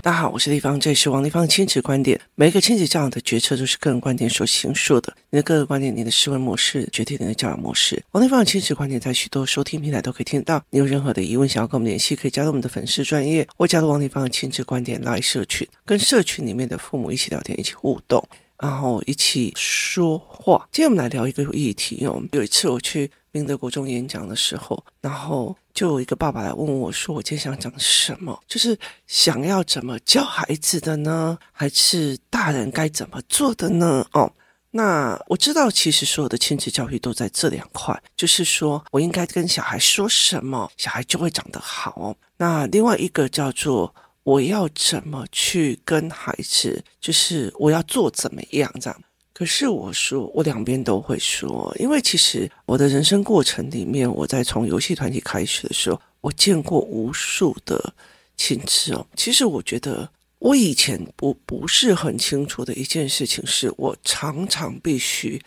大家好，我是丽芳，这里是王丽芳的亲子观点。每一个亲子教养的决策都是个人观点所形塑的。你的个人观点，你的思维模式决定你的教养模式。王丽芳的亲子观点在许多收听平台都可以听到。你有任何的疑问想要跟我们联系，可以加入我们的粉丝专业，或加入王丽芳的亲子观点来社群，跟社群里面的父母一起聊天，一起互动，然后一起说话。今天我们来聊一个议题哦。有一次我去明德国中演讲的时候，然后。就有一个爸爸来问我说：“我今天想讲什么？就是想要怎么教孩子的呢？还是大人该怎么做的呢？”哦，那我知道，其实所有的亲子教育都在这两块，就是说我应该跟小孩说什么，小孩就会长得好。那另外一个叫做我要怎么去跟孩子，就是我要做怎么样这样。可是我说，我两边都会说，因为其实我的人生过程里面，我在从游戏团体开始的时候，我见过无数的亲子哦。其实我觉得，我以前不不是很清楚的一件事情，是我常常必须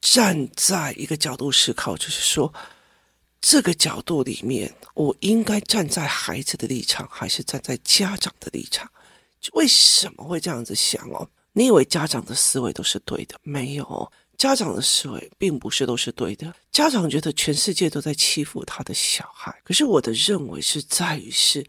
站在一个角度思考，就是说，这个角度里面，我应该站在孩子的立场，还是站在家长的立场？为什么会这样子想哦？你以为家长的思维都是对的？没有，家长的思维并不是都是对的。家长觉得全世界都在欺负他的小孩，可是我的认为是在于是，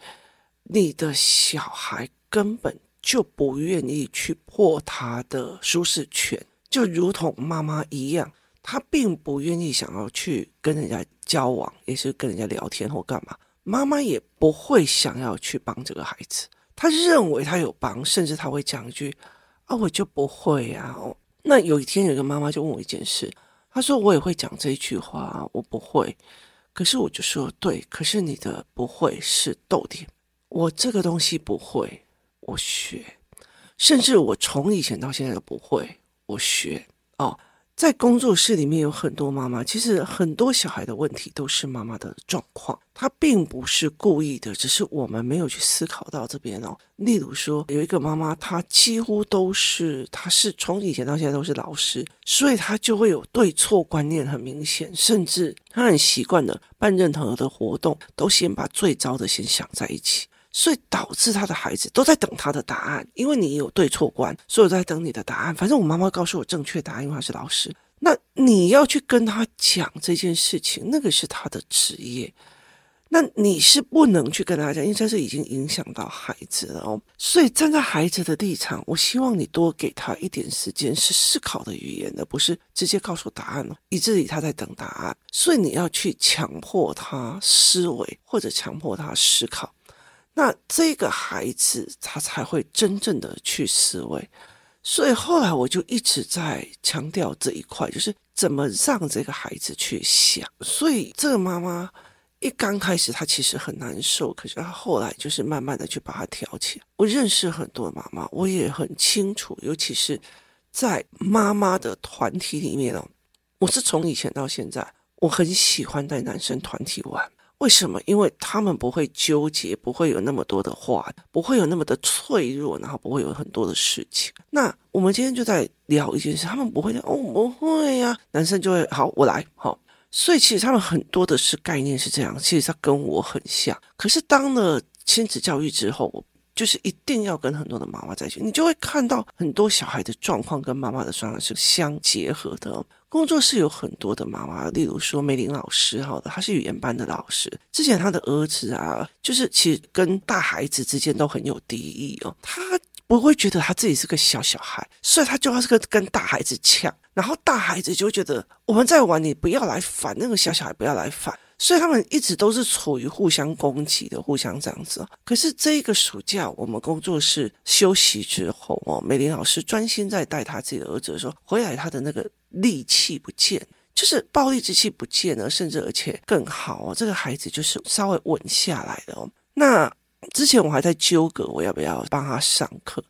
你的小孩根本就不愿意去破他的舒适圈，就如同妈妈一样，他并不愿意想要去跟人家交往，也是跟人家聊天或干嘛。妈妈也不会想要去帮这个孩子，他认为他有帮，甚至他会讲一句。啊，我就不会啊！那有一天，有个妈妈就问我一件事，她说：“我也会讲这一句话，我不会。”可是我就说：“对，可是你的不会是逗点。我这个东西不会，我学，甚至我从以前到现在都不会，我学哦。”在工作室里面有很多妈妈，其实很多小孩的问题都是妈妈的状况，她并不是故意的，只是我们没有去思考到这边哦。例如说，有一个妈妈，她几乎都是，她是从以前到现在都是老师，所以她就会有对错观念很明显，甚至她很习惯的办任何的活动，都先把最糟的先想在一起。所以导致他的孩子都在等他的答案，因为你有对错观，所以我在等你的答案。反正我妈妈告诉我正确答案，因为她是老师。那你要去跟他讲这件事情，那个是他的职业，那你是不能去跟他讲，因为这是已经影响到孩子了哦。所以站在孩子的立场，我希望你多给他一点时间，是思考的语言，而不是直接告诉答案了，以至于他在等答案。所以你要去强迫他思维，或者强迫他思考。那这个孩子他才会真正的去思维，所以后来我就一直在强调这一块，就是怎么让这个孩子去想。所以这个妈妈一刚开始她其实很难受，可是她后来就是慢慢的去把她调起来。我认识很多妈妈，我也很清楚，尤其是在妈妈的团体里面哦，我是从以前到现在，我很喜欢带男生团体玩。为什么？因为他们不会纠结，不会有那么多的话，不会有那么的脆弱，然后不会有很多的事情。那我们今天就在聊一件事，他们不会哦，不会呀、男生就会好，我来，好。所以其实他们很多的是概念是这样，其实他跟我很像。可是当了亲子教育之后，我就是一定要跟很多的妈妈在一起，你就会看到很多小孩的状况跟妈妈的状况是相结合的。工作室有很多的妈妈，例如说梅林老师，好的，她是语言班的老师。之前她的儿子啊，就是其实跟大孩子之间都很有敌意哦。他不会觉得他自己是个小小孩，所以他就要是个跟大孩子抢，然后大孩子就觉得我们在玩，你不要来烦，那个小小孩不要来烦。所以他们一直都是处于互相攻击的，互相这样子。可是这一个暑假，我们工作室休息之后哦，美玲老师专心在带他自己的儿子的时候，回来他的那个戾气不见，就是暴力之气不见了，甚至而且更好哦，这个孩子就是稍微稳下来了。那之前我还在纠葛，我要不要帮他上课？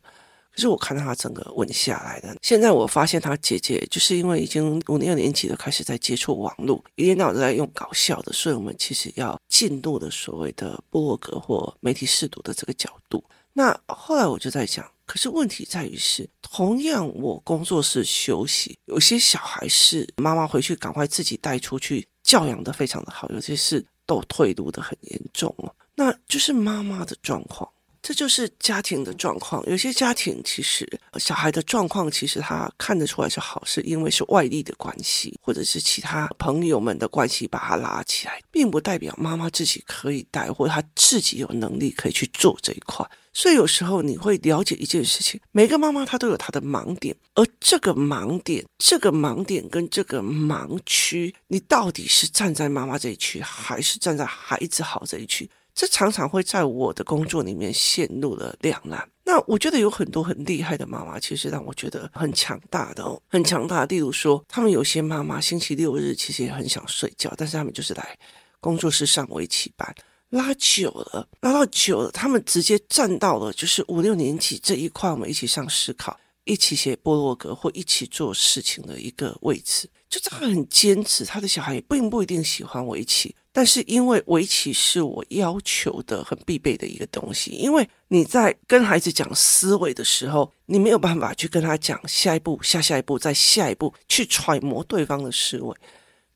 可是我看到他整个稳下来的，现在我发现他姐姐就是因为已经五六年级了，开始在接触网络，一天到晚都在用搞笑的，所以我们其实要进入的所谓的部落格或媒体试读的这个角度。那后来我就在想，可是问题在于是，同样我工作室休息，有些小孩是妈妈回去赶快自己带出去教养的非常的好，有些是都退路的很严重哦。那就是妈妈的状况。这就是家庭的状况。有些家庭其实小孩的状况，其实他看得出来是好，是因为是外力的关系，或者是其他朋友们的关系把他拉起来，并不代表妈妈自己可以带，或者他自己有能力可以去做这一块。所以有时候你会了解一件事情，每个妈妈她都有她的盲点，而这个盲点、这个盲点跟这个盲区，你到底是站在妈妈这一区，还是站在孩子好这一区？这常常会在我的工作里面陷入了两难。那我觉得有很多很厉害的妈妈，其实让我觉得很强大的哦，很强大。例如说，他们有些妈妈星期六日其实也很想睡觉，但是他们就是来工作室上围棋班，拉久了，拉到久了，他们直接站到了就是五六年级这一块，我们一起上思考，一起写部落格或一起做事情的一个位置。就他很坚持，他的小孩也并不一定喜欢围棋。但是因为围棋是我要求的很必备的一个东西，因为你在跟孩子讲思维的时候，你没有办法去跟他讲下一步、下下一步、再下一步，去揣摩对方的思维。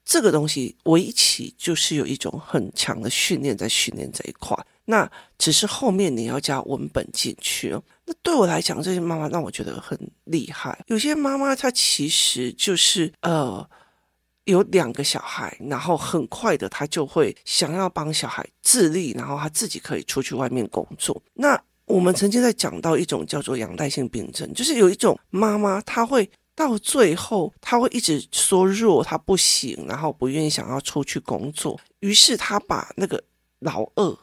这个东西围棋就是有一种很强的训练，在训练这一块。那只是后面你要加文本进去哦。那对我来讲，这些妈妈让我觉得很厉害。有些妈妈她其实就是呃。有两个小孩，然后很快的，他就会想要帮小孩自立，然后他自己可以出去外面工作。那我们曾经在讲到一种叫做阳代性病症，就是有一种妈妈，她会到最后，她会一直说弱，她不行，然后不愿意想要出去工作，于是她把那个老二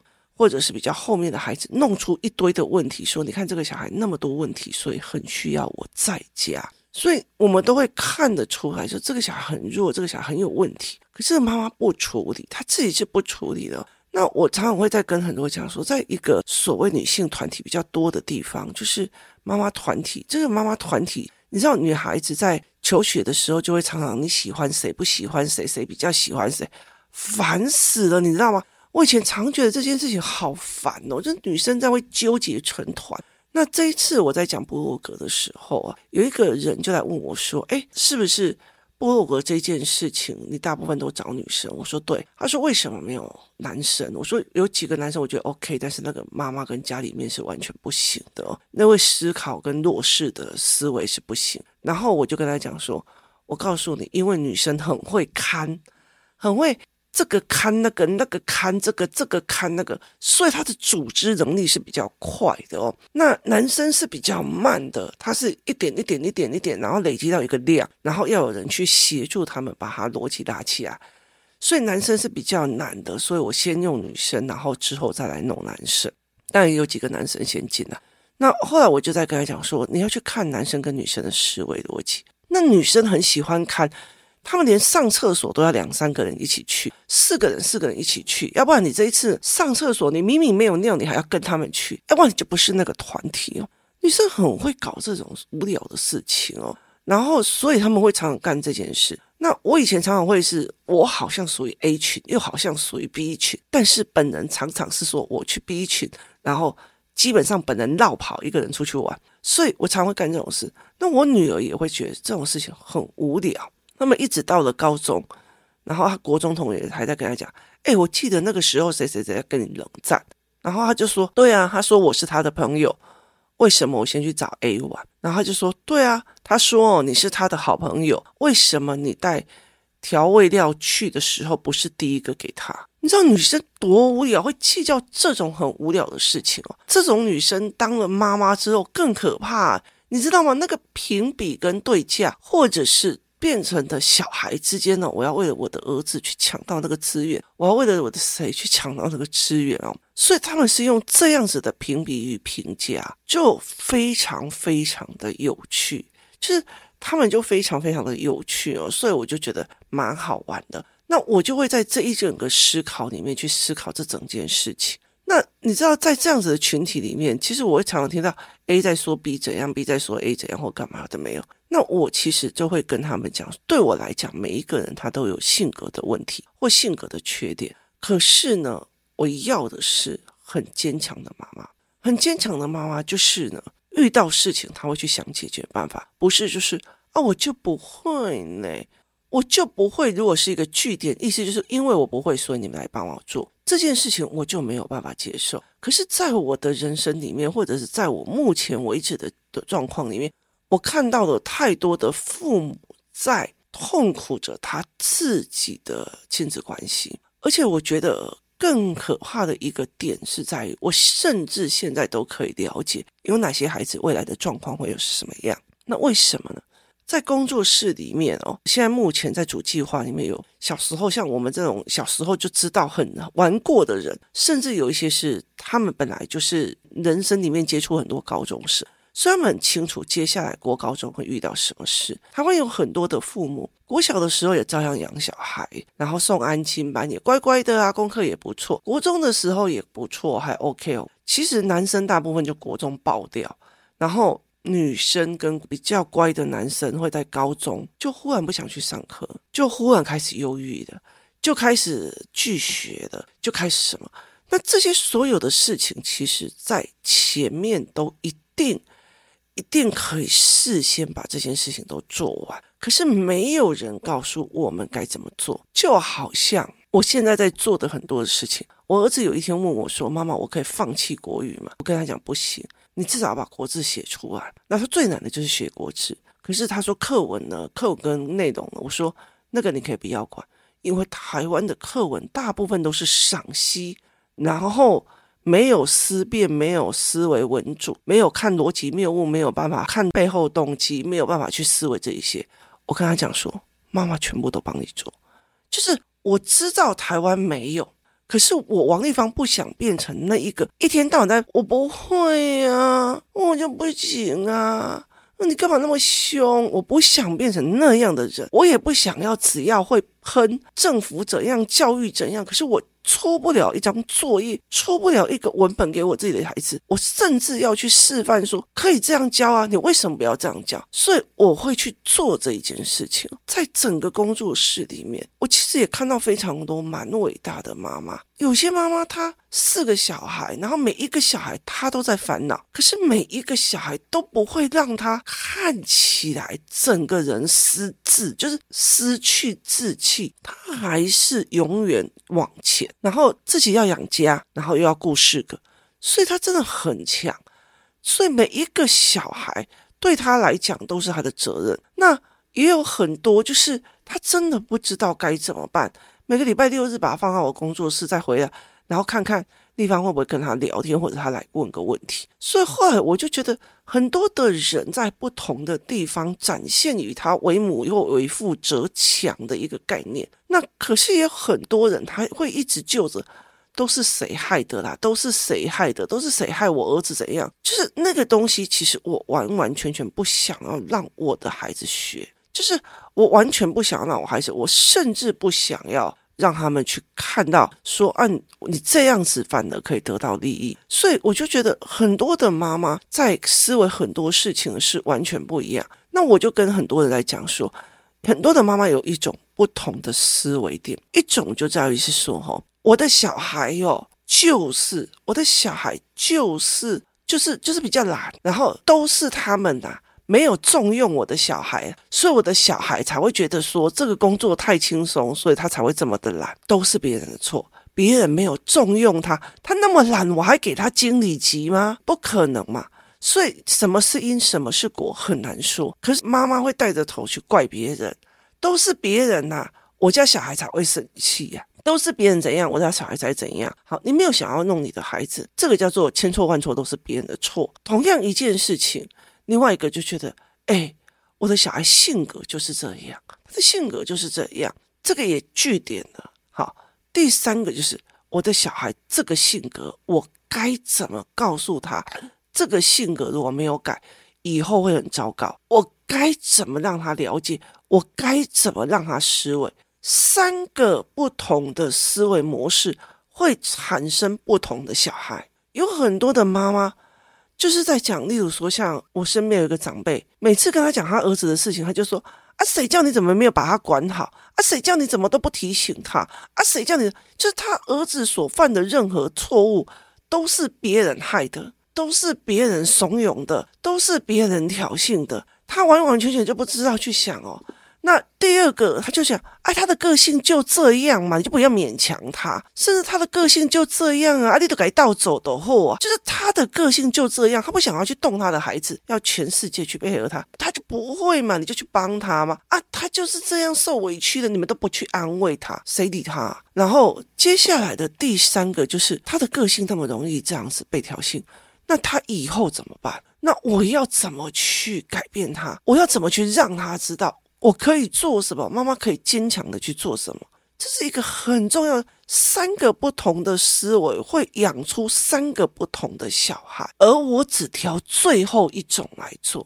或者是比较后面的孩子弄出一堆的问题，说你看这个小孩那么多问题，所以很需要我在家。所以我们都会看得出来，说这个小孩很弱，这个小孩很有问题。可是妈妈不处理，她自己是不处理的。那我常常会在跟很多讲说，在一个所谓女性团体比较多的地方，就是妈妈团体。这个妈妈团体，你知道，女孩子在求学的时候，就会常常你喜欢谁，不喜欢谁，谁比较喜欢谁，烦死了，你知道吗？我以前常觉得这件事情好烦哦，就女生在会纠结成团。那这一次我在讲部落格的时候啊，有一个人就来问我说：“哎，是不是部落格这件事情，你大部分都找女生？”我说：“对。”他说：“为什么没有男生？”我说：“有几个男生我觉得 OK，但是那个妈妈跟家里面是完全不行的，那位思考跟弱势的思维是不行。”然后我就跟他讲说：“我告诉你，因为女生很会看，很会。”这个看那个，那个看这个，这个看那个，所以他的组织能力是比较快的哦。那男生是比较慢的，他是一点一点一点一点，然后累积到一个量，然后要有人去协助他们把它逻辑拉起来。所以男生是比较难的，所以我先用女生，然后之后再来弄男生。但也有几个男生先进来。那后来我就在跟他讲说，你要去看男生跟女生的思维逻辑。那女生很喜欢看。他们连上厕所都要两三个人一起去，四个人四个人一起去，要不然你这一次上厕所，你明明没有尿，你还要跟他们去，要不然你就不是那个团体哦。女生很会搞这种无聊的事情哦，然后所以他们会常常干这件事。那我以前常常会是，我好像属于 A 群，又好像属于 B 群，但是本人常常是说我去 B 群，然后基本上本人绕跑一个人出去玩，所以我常会干这种事。那我女儿也会觉得这种事情很无聊。那么一直到了高中，然后他国中同学还在跟他讲：“哎，我记得那个时候谁谁谁跟你冷战。”然后他就说：“对啊，他说我是他的朋友，为什么我先去找 A 玩？”然后他就说：“对啊，他说你是他的好朋友，为什么你带调味料去的时候不是第一个给他？你知道女生多无聊，会计较这种很无聊的事情哦。这种女生当了妈妈之后更可怕，你知道吗？那个评比跟对价，或者是。变成的小孩之间呢，我要为了我的儿子去抢到那个资源，我要为了我的谁去抢到那个资源哦，所以他们是用这样子的评比与评价，就非常非常的有趣，就是他们就非常非常的有趣哦，所以我就觉得蛮好玩的。那我就会在这一整个思考里面去思考这整件事情。那你知道，在这样子的群体里面，其实我会常常听到 A 在说 B 怎样，B 在说 A 怎样，或干嘛的没有。那我其实就会跟他们讲，对我来讲，每一个人他都有性格的问题或性格的缺点。可是呢，我要的是很坚强的妈妈，很坚强的妈妈就是呢，遇到事情他会去想解决办法，不是就是啊，我就不会呢。我就不会，如果是一个句点，意思就是因为我不会，所以你们来帮我做。这件事情我就没有办法接受。可是，在我的人生里面，或者是在我目前为止的的状况里面，我看到了太多的父母在痛苦着他自己的亲子关系，而且我觉得更可怕的一个点是在于，我甚至现在都可以了解有哪些孩子未来的状况会有什么样。那为什么呢？在工作室里面哦，现在目前在主计划里面有小时候像我们这种小时候就知道很玩过的人，甚至有一些是他们本来就是人生里面接触很多高中生，所以他们很清楚接下来国高中会遇到什么事。他会有很多的父母，国小的时候也照样养小孩，然后送安亲班也乖乖的啊，功课也不错。国中的时候也不错，还 OK 哦。其实男生大部分就国中爆掉，然后。女生跟比较乖的男生会在高中就忽然不想去上课，就忽然开始忧郁的，就开始拒学的，就开始什么？那这些所有的事情，其实在前面都一定一定可以事先把这件事情都做完，可是没有人告诉我们该怎么做。就好像我现在在做的很多的事情，我儿子有一天问我说：“妈妈，我可以放弃国语吗？”我跟他讲：“不行。”你至少把国字写出来。那他最难的就是学国字。可是他说课文呢，课文跟内容呢，我说那个你可以不要管，因为台湾的课文大部分都是赏析，然后没有思辨，没有思维文组，没有看逻辑谬误，没有办法看背后动机，没有办法去思维这一些。我跟他讲说，妈妈全部都帮你做，就是我知道台湾没有。可是我王丽芳不想变成那一个一天到晚在，我不会呀、我就不行啊，那你干嘛那么凶？我不想变成那样的人，我也不想要只要会喷政府怎样，教育怎样。可是我。出不了一张作业，出不了一个文本给我自己的孩子，我甚至要去示范说可以这样教啊，你为什么不要这样教？所以我会去做这一件事情。在整个工作室里面，我其实也看到非常多蛮伟大的妈妈。有些妈妈她四个小孩，然后每一个小孩她都在烦恼，可是每一个小孩都不会让她看起来整个人失志，就是失去志气，她还是永远往前。然后自己要养家，然后又要顾四个，所以他真的很强。所以每一个小孩对他来讲都是他的责任。那也有很多就是他真的不知道该怎么办。每个礼拜六日把他放到我工作室再回来，然后看看地方会不会跟他聊天，或者他来问个问题。所以后来我就觉得很多的人在不同的地方展现与他为母又为父则强的一个概念。那可是也有很多人他会一直就着，都是谁害的啦？都是谁害的？都是谁害我儿子怎样？就是那个东西，其实我完完全全不想要让我的孩子学，就是我完全不想要让我孩子，我甚至不想要。让他们去看到，说，啊，你这样子反而可以得到利益，所以我就觉得很多的妈妈在思维很多事情是完全不一样。那我就跟很多人来讲说，很多的妈妈有一种不同的思维点，一种就在于是说，哈，我的小孩哟，就是我的小孩就是就是就是比较懒，然后都是他们呐。没有重用我的小孩，所以我的小孩才会觉得说这个工作太轻松，所以他才会这么的懒，都是别人的错，别人没有重用他，他那么懒，我还给他经理级吗？不可能嘛！所以什么是因，什么是果，很难说。可是妈妈会带着头去怪别人，都是别人呐、我家小孩才会生气呀、都是别人怎样，我家小孩才怎样。好，你没有想要弄你的孩子，这个叫做千错万错都是别人的错。同样一件事情。另外一个就觉得，哎，我的小孩性格就是这样，他的性格就是这样，这个也据点了。好，第三个就是我的小孩这个性格，我该怎么告诉他？这个性格如果没有改，以后会很糟糕。我该怎么让他了解？我该怎么让他思维？三个不同的思维模式会产生不同的小孩。有很多的妈妈。就是在讲，例如说，像我身边有一个长辈，每次跟他讲他儿子的事情，他就说：“啊，谁叫你怎么没有把他管好？啊，谁叫你怎么都不提醒他？啊，谁叫你？就是他儿子所犯的任何错误，都是别人害的，都是别人怂恿的，都是别人挑衅的。他完完全全就不知道去想哦，那第二个，他就想，哎，他的个性就这样嘛，你就不要勉强他。甚至他的个性就这样啊，你都该倒走的货啊，就是他的个性就这样，他不想要去动他的孩子，要全世界去配合他，他就不会嘛，你就去帮他嘛。啊，他就是这样受委屈的，你们都不去安慰他，谁理他？然后接下来的第三个就是他的个性那么容易这样子被挑衅，那他以后怎么办？那我要怎么去改变他？我要怎么去让他知道？我可以做什么？妈妈可以坚强的去做什么？这是一个很重要的，三个不同的思维会养出三个不同的小孩，而我只挑最后一种来做。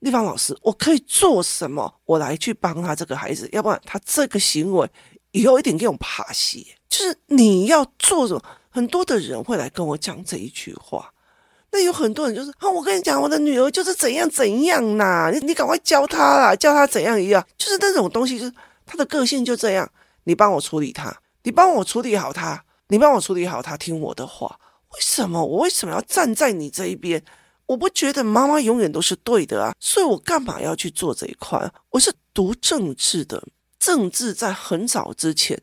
丽芳老师，我可以做什么？我来去帮他这个孩子，要不然他这个行为以后一定给我爬西。就是你要做什么？很多的人会来跟我讲这一句话。那有很多人就是啊，我跟你讲，我的女儿就是怎样怎样呐，你你赶快教她啦，教她怎样一样，就是那种东西，就是她的个性就这样，你帮我处理她，你帮我处理好她，你帮我处理好她，听我的话。为什么我为什么要站在你这一边？我不觉得妈妈永远都是对的啊，所以我干嘛要去做这一块？我是读政治的，政治在很早之前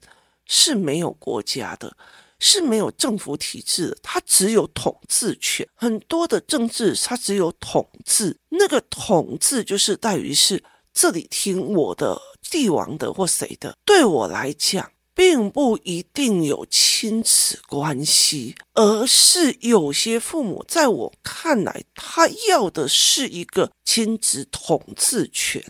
是没有国家的。是没有政府体制的，它只有统治权。很多的政治，它只有统治。那个统治就是在于是这里听我的，帝王的或谁的。对我来讲，并不一定有亲子关系，而是有些父母在我看来，他要的是一个亲子统治权，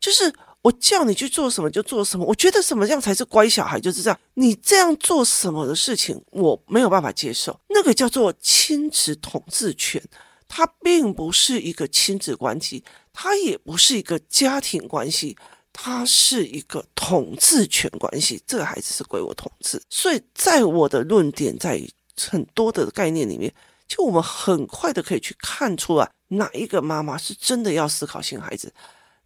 就是。我叫你去做什么就做什么，我觉得什么样才是乖小孩就是这样。你这样做什么的事情，我没有办法接受。那个叫做亲子统治权，它并不是一个亲子关系，它也不是一个家庭关系，它是一个统治权关系。这个孩子是归我统治，所以在我的论点，在很多的概念里面，就我们很快的可以去看出来，哪一个妈妈是真的要思考性孩子，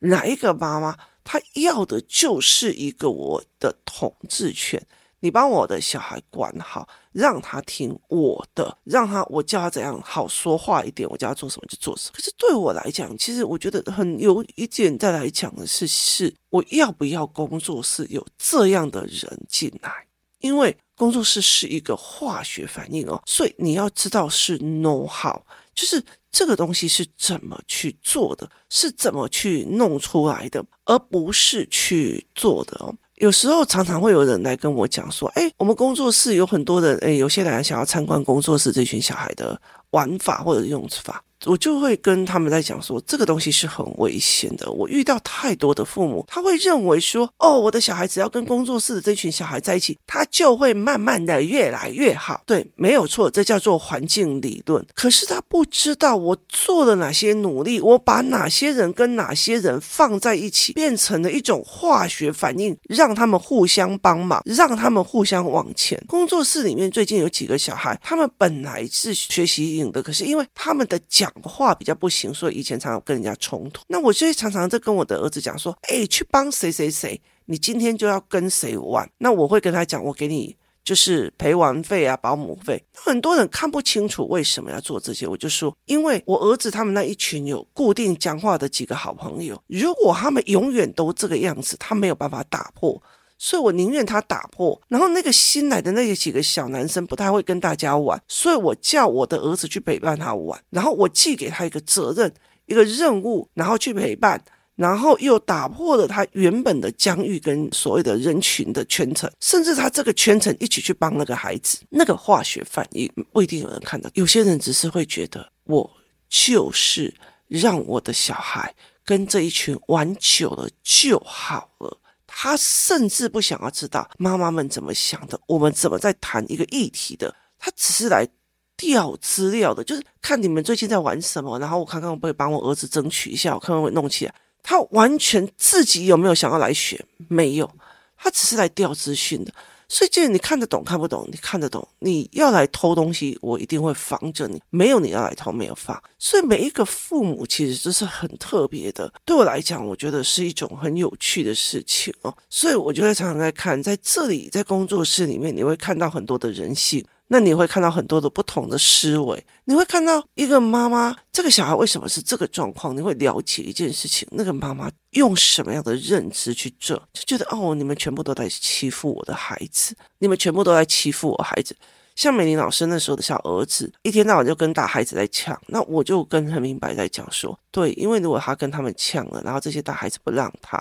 哪一个妈妈。她要的就是一个我的统治权，你帮我的小孩管好，让他听我的，让他我叫他怎样好说话一点，我叫他做什么就做什么。可是对我来讲，其实我觉得很有一点再来讲的是，是我要不要工作室有这样的人进来？因为工作室是一个化学反应哦，所以你要知道是 know how，就是。这个东西是怎么去做的，是怎么去弄出来的，而不是去做的哦。有时候常常会有人来跟我讲说：“哎，我们工作室有很多人，哎，有些人想要参观工作室这群小孩的玩法或者用法。”我就会跟他们在讲说，这个东西是很危险的。我遇到太多的父母，他会认为说，哦，我的小孩只要跟工作室的这群小孩在一起，他就会慢慢的越来越好。对，没有错，这叫做环境理论。可是他不知道我做了哪些努力，我把哪些人跟哪些人放在一起，变成了一种化学反应，让他们互相帮忙，让他们互相往前。工作室里面最近有几个小孩，他们本来是学习影的，可是因为他们的讲话比较不行，所以以前常常跟人家冲突。那我就常常在跟我的儿子讲说：“哎，去帮谁谁谁，你今天就要跟谁玩。”那我会跟他讲：“我给你就是陪玩费啊，保姆费。”很多人看不清楚为什么要做这些，我就说：“因为我儿子他们那一群有固定讲话的几个好朋友，如果他们永远都这个样子，他没有办法打破。”所以我宁愿他打破，然后那个新来的那几个小男生不太会跟大家玩，所以我叫我的儿子去陪伴他玩，然后我寄给他一个责任，一个任务，然后去陪伴，然后又打破了他原本的疆域跟所谓的人群的圈层，甚至他这个圈层一起去帮那个孩子，那个化学反应不一定有人看到，有些人只是会觉得我就是让我的小孩跟这一群玩久了就好了。他甚至不想要知道妈妈们怎么想的，我们怎么在谈一个议题的。他只是来调资料的，就是看你们最近在玩什么，然后我看看我不会帮我儿子争取一下，我看看会弄起来。他完全自己有没有想要来学？没有，他只是来调资讯的。所以，既然你看得懂，看不懂，你看得懂，你要来偷东西，我一定会防着你。没有你要来偷，没有防。所以，每一个父母其实这是很特别的。对我来讲，我觉得是一种很有趣的事情哦。所以，我就会常常在看，在这里，在工作室里面，你会看到很多的人性，那你会看到很多的不同的思维，你会看到一个妈妈，这个小孩为什么是这个状况？你会了解一件事情，那个妈妈用什么样的认知去做，就觉得哦，你们全部都在欺负我的孩子，你们全部都在欺负我孩子。像美玲老师那时候的小儿子，一天到晚就跟大孩子在呛，那我就跟很明白在讲说，对，因为如果他跟他们呛了，然后这些大孩子不让他，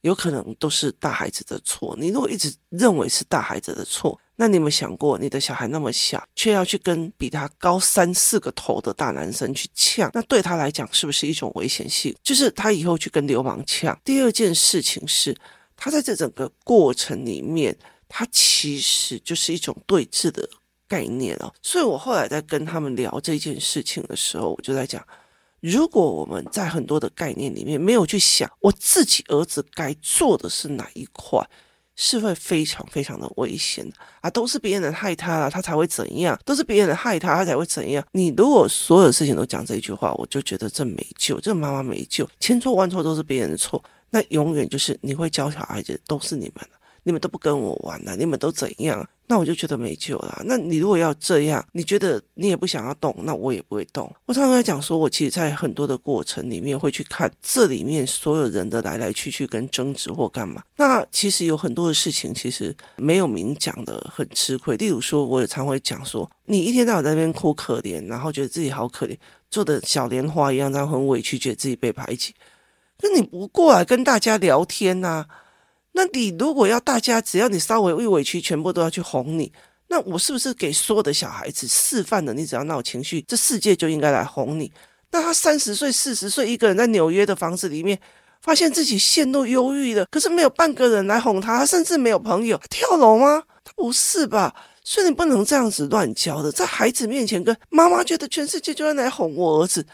有可能都是大孩子的错。你如果一直认为是大孩子的错，那你有没有想过，你的小孩那么小，却要去跟比他高三四个头的大男生去呛，那对他来讲是不是一种危险性？就是他以后去跟流氓呛。第二件事情是，他在这整个过程里面，他其实就是一种对峙的。概念哦，所以我后来在跟他们聊这件事情的时候，我就在讲，如果我们在很多的概念里面没有去想我自己儿子该做的是哪一块，是会非常非常的危险的啊！都是别人害他了，他才会怎样？都是别人害他，他才会怎样？你如果所有事情都讲这一句话，我就觉得这没救，这妈妈没救，千错万错都是别人的错，那永远就是你会教小孩子都是你们的。你们都不跟我玩了，你们都怎样？那我就觉得没救了。那你如果要这样，你觉得你也不想要动，那我也不会动。我常常在讲说，我其实，在很多的过程里面会去看这里面所有人的来来去去跟争执或干嘛。那其实有很多的事情，其实没有明讲的很吃亏。例如说，我也常会讲说，你一天到晚在那边哭可怜，然后觉得自己好可怜，做的小莲花一样，然后很委屈，觉得自己被排挤。那你不过来跟大家聊天呐、那你如果要大家，只要你稍微一委屈，全部都要去哄你，那我是不是给所有的小孩子示范了？你只要闹情绪，这世界就应该来哄你。那他三十岁、四十岁，一个人在纽约的房子里面，发现自己陷入忧郁了，可是没有半个人来哄他，他甚至没有朋友。跳楼吗？他不是吧？所以你不能这样子乱教的，在孩子面前跟妈妈觉得全世界就要来哄我儿子。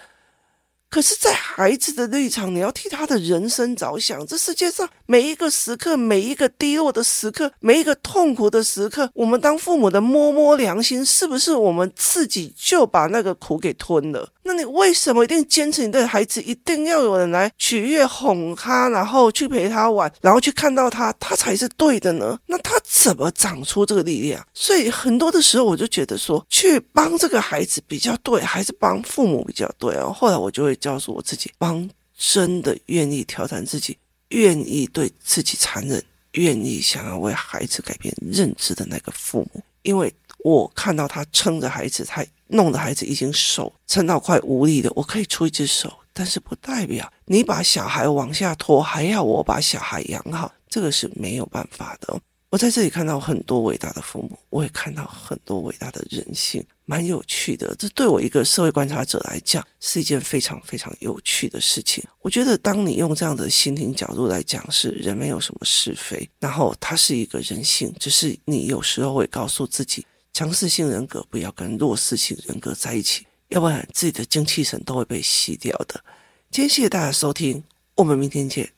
可是，在孩子的立场，你要替他的人生着想。这世界上每一个时刻，每一个低落的时刻，每一个痛苦的时刻，我们当父母的摸摸良心，是不是我们自己就把那个苦给吞了？那你为什么一定坚持你的孩子一定要有人来取悦哄他，然后去陪他玩，然后去看到他，他才是对的呢？那他怎么长出这个力量？所以很多的时候，我就觉得说，去帮这个孩子比较对，还是帮父母比较对啊？后来我就会告诉我自己，帮真的愿意挑战自己，愿意对自己残忍，愿意想要为孩子改变认知的那个父母，因为我看到他撑着孩子，他。弄得孩子已经手撑到快无力了，我可以出一只手，但是不代表你把小孩往下拖，还要我把小孩养好，这个是没有办法的。我在这里看到很多伟大的父母，我也看到很多伟大的人性，蛮有趣的。这对我一个社会观察者来讲，是一件非常非常有趣的事情。我觉得，当你用这样的心灵角度来讲，是人没有什么是非，然后它是一个人性，只是你有时候会告诉自己。强势性人格不要跟弱势性人格在一起，要不然自己的精气神都会被吸掉的。今天谢谢大家收听，我们明天见。